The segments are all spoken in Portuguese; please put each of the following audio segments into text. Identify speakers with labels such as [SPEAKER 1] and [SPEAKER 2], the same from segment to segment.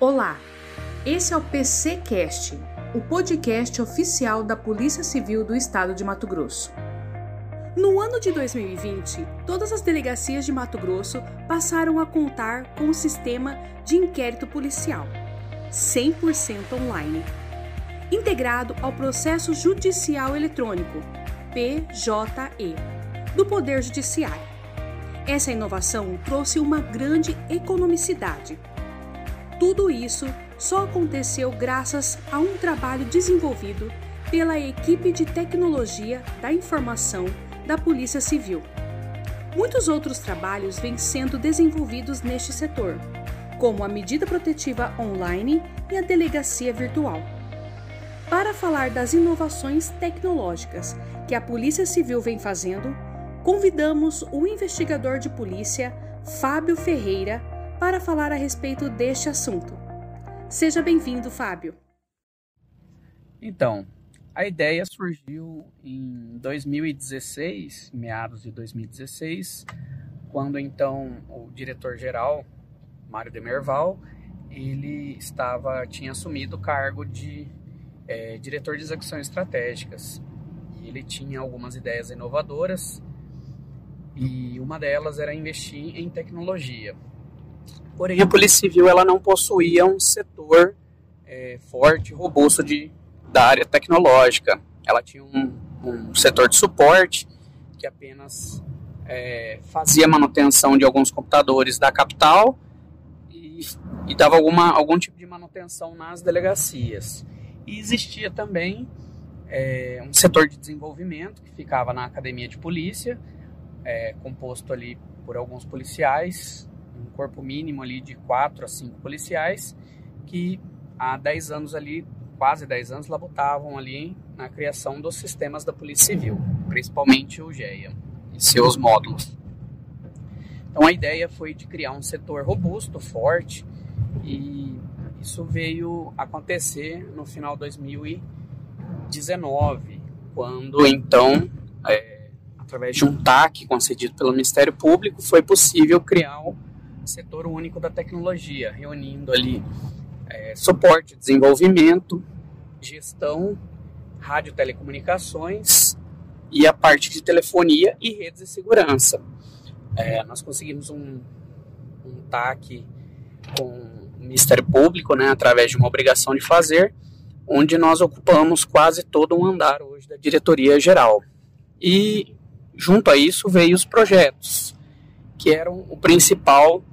[SPEAKER 1] Olá, esse é o PCcast, o podcast oficial da Polícia Civil do Estado de Mato Grosso. No ano de 2020, todas as delegacias de Mato Grosso passaram a contar com o sistema de inquérito policial, 100% online, integrado ao processo judicial eletrônico, PJE, do Poder Judiciário. Essa inovação trouxe uma grande economicidade tudo isso só aconteceu graças a um trabalho desenvolvido pela equipe de tecnologia da informação da Polícia Civil. Muitos outros trabalhos vêm sendo desenvolvidos neste setor, como a medida protetiva online e a delegacia virtual. Para falar das inovações tecnológicas que a Polícia Civil vem fazendo, convidamos o investigador de polícia Fábio Ferreira para falar a respeito deste assunto. Seja bem-vindo, Fábio.
[SPEAKER 2] Então, a ideia surgiu em 2016, meados de 2016, quando então o diretor-geral, Mário Demerval, ele estava tinha assumido o cargo de é, diretor de execuções estratégicas. E ele tinha algumas ideias inovadoras e uma delas era investir em tecnologia. Porém, a Polícia Civil ela não possuía um setor é, forte, robusto de, da área tecnológica. Ela tinha um, um setor de suporte que apenas é, fazia manutenção de alguns computadores da capital e, e dava alguma, algum tipo de manutenção nas delegacias. E existia também é, um setor de desenvolvimento que ficava na academia de polícia, é, composto ali por alguns policiais um corpo mínimo ali de 4 a 5 policiais que há 10 anos ali, quase 10 anos, labutavam ali na criação dos sistemas da Polícia Civil, principalmente o GEA e seus módulos. Então a ideia foi de criar um setor robusto, forte, e isso veio acontecer no final de 2019, quando então, é, através de um TAC concedido pelo Ministério Público, foi possível criar setor único da tecnologia, reunindo ali é, suporte, desenvolvimento, gestão, rádio telecomunicações e a parte de telefonia e redes de segurança. É, nós conseguimos um, um TAC com o Ministério Público, né, através de uma obrigação de fazer, onde nós ocupamos quase todo um andar hoje da diretoria geral. E junto a isso veio os projetos, que eram o principal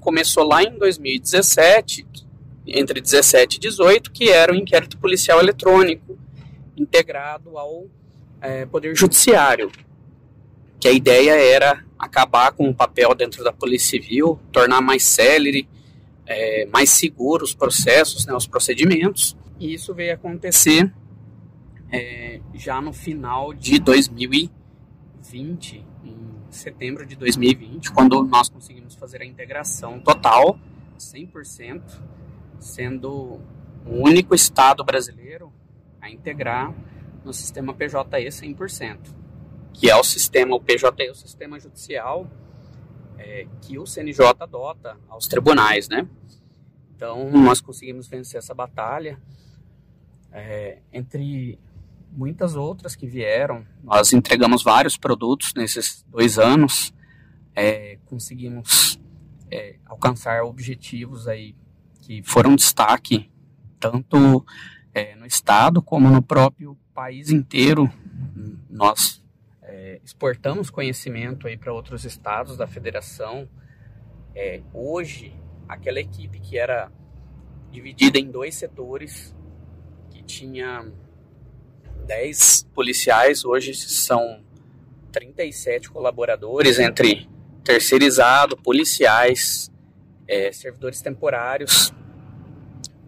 [SPEAKER 2] começou lá em 2017, entre 17 e 18, que era o inquérito policial eletrônico integrado ao é, Poder Judiciário. Que a ideia era acabar com o papel dentro da Polícia Civil, tornar mais célere, é, mais seguro os processos, né, os procedimentos. E isso veio acontecer é, já no final de 2020, setembro de 2020, quando nós conseguimos fazer a integração total, 100%, sendo o único estado brasileiro a integrar no sistema PJE 100%, que é o sistema, o PJE, o sistema judicial é, que o CNJ adota aos tribunais, né? Então, nós conseguimos vencer essa batalha. É, entre muitas outras que vieram. Nós entregamos vários produtos nesses dois anos, é, conseguimos é, alcançar objetivos aí que foram destaque tanto é, no estado como no próprio país inteiro. Nós é, exportamos conhecimento aí para outros estados da federação. É, hoje, aquela equipe que era dividida em dois setores, que tinha 10 policiais, hoje são 37 colaboradores entre terceirizado, policiais, é, servidores temporários,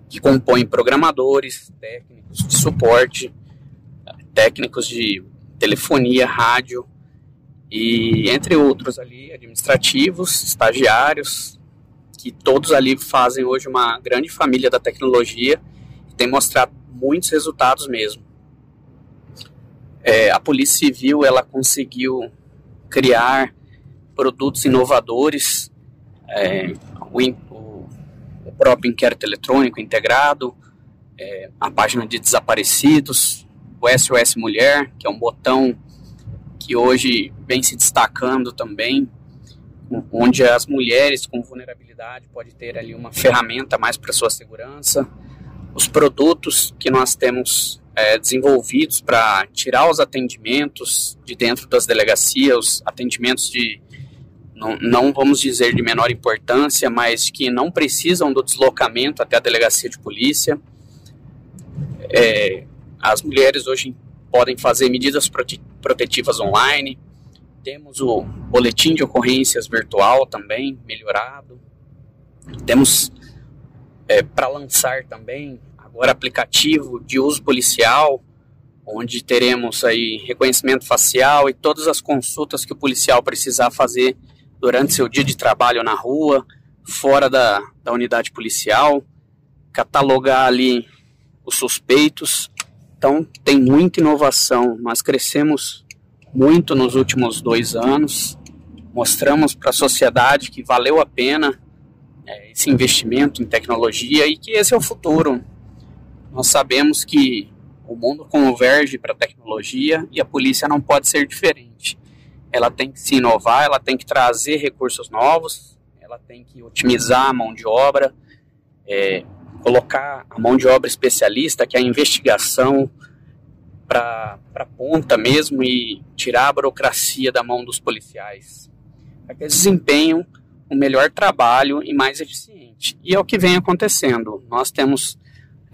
[SPEAKER 2] que compõem programadores, técnicos de suporte, técnicos de telefonia, rádio e entre outros ali, administrativos, estagiários, que todos ali fazem hoje uma grande família da tecnologia e tem mostrado muitos resultados mesmo. É, a Polícia Civil ela conseguiu criar produtos inovadores. É, o, o, próprio inquérito eletrônico integrado, é, a página de desaparecidos, o SOS Mulher, que é um botão que hoje vem se destacando também, onde as mulheres com vulnerabilidade podem ter ali uma ferramenta mais para sua segurança, os produtos que nós temos é, desenvolvidos para tirar os atendimentos de dentro das delegacias, os atendimentos de não, não vamos dizer de menor importância, mas que não precisam do deslocamento até a delegacia de polícia. É, as mulheres hoje podem fazer medidas prote protetivas online. Temos o boletim de ocorrências virtual também melhorado. Temos é, para lançar também agora aplicativo de uso policial, onde teremos aí reconhecimento facial e todas as consultas que o policial precisar fazer durante seu dia de trabalho na rua, fora da, da unidade policial, catalogar ali os suspeitos. Então, tem muita inovação. Nós crescemos muito nos últimos dois anos, mostramos para a sociedade que valeu a pena é, esse investimento em tecnologia e que esse é o futuro. Nós sabemos que o mundo converge para a tecnologia e a polícia não pode ser diferente ela tem que se inovar, ela tem que trazer recursos novos, ela tem que otimizar a mão de obra, é, colocar a mão de obra especialista, que é a investigação, para a ponta mesmo e tirar a burocracia da mão dos policiais, para que eles desempenham um melhor trabalho e mais eficiente. E é o que vem acontecendo. Nós temos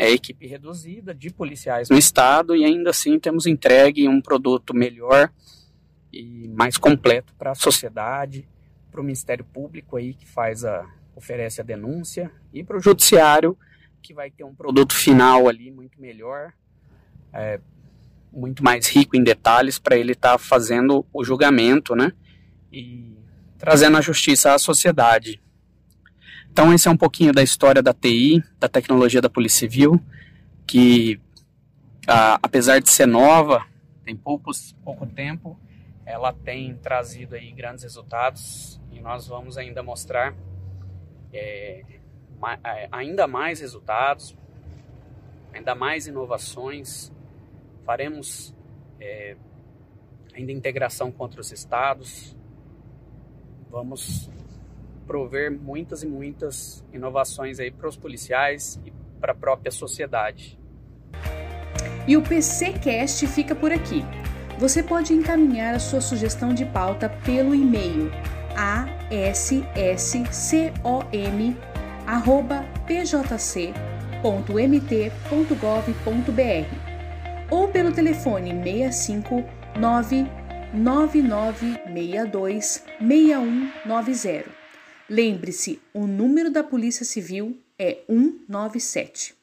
[SPEAKER 2] é, equipe reduzida de policiais no estado e ainda assim temos entregue um produto melhor e mais completo para a sociedade, para o Ministério Público aí que faz a oferece a denúncia e para o Judiciário que vai ter um produto final ali muito melhor, é, muito mais rico em detalhes para ele estar tá fazendo o julgamento, né? E trazendo a justiça à sociedade. Então esse é um pouquinho da história da TI, da tecnologia da Polícia Civil, que a, apesar de ser nova, tem poucos, pouco tempo, ela tem trazido aí grandes resultados e nós vamos ainda mostrar é, ma, é, ainda mais resultados, ainda mais inovações. Faremos é, ainda integração com outros estados. Vamos prover muitas e muitas inovações aí para os policiais e para a própria sociedade.
[SPEAKER 1] E o PCcast fica por aqui. Você pode encaminhar a sua sugestão de pauta pelo e-mail assc.pjc.mt.gov.br ou pelo telefone 65 99962 6190. Lembre-se, o número da Polícia Civil é 197.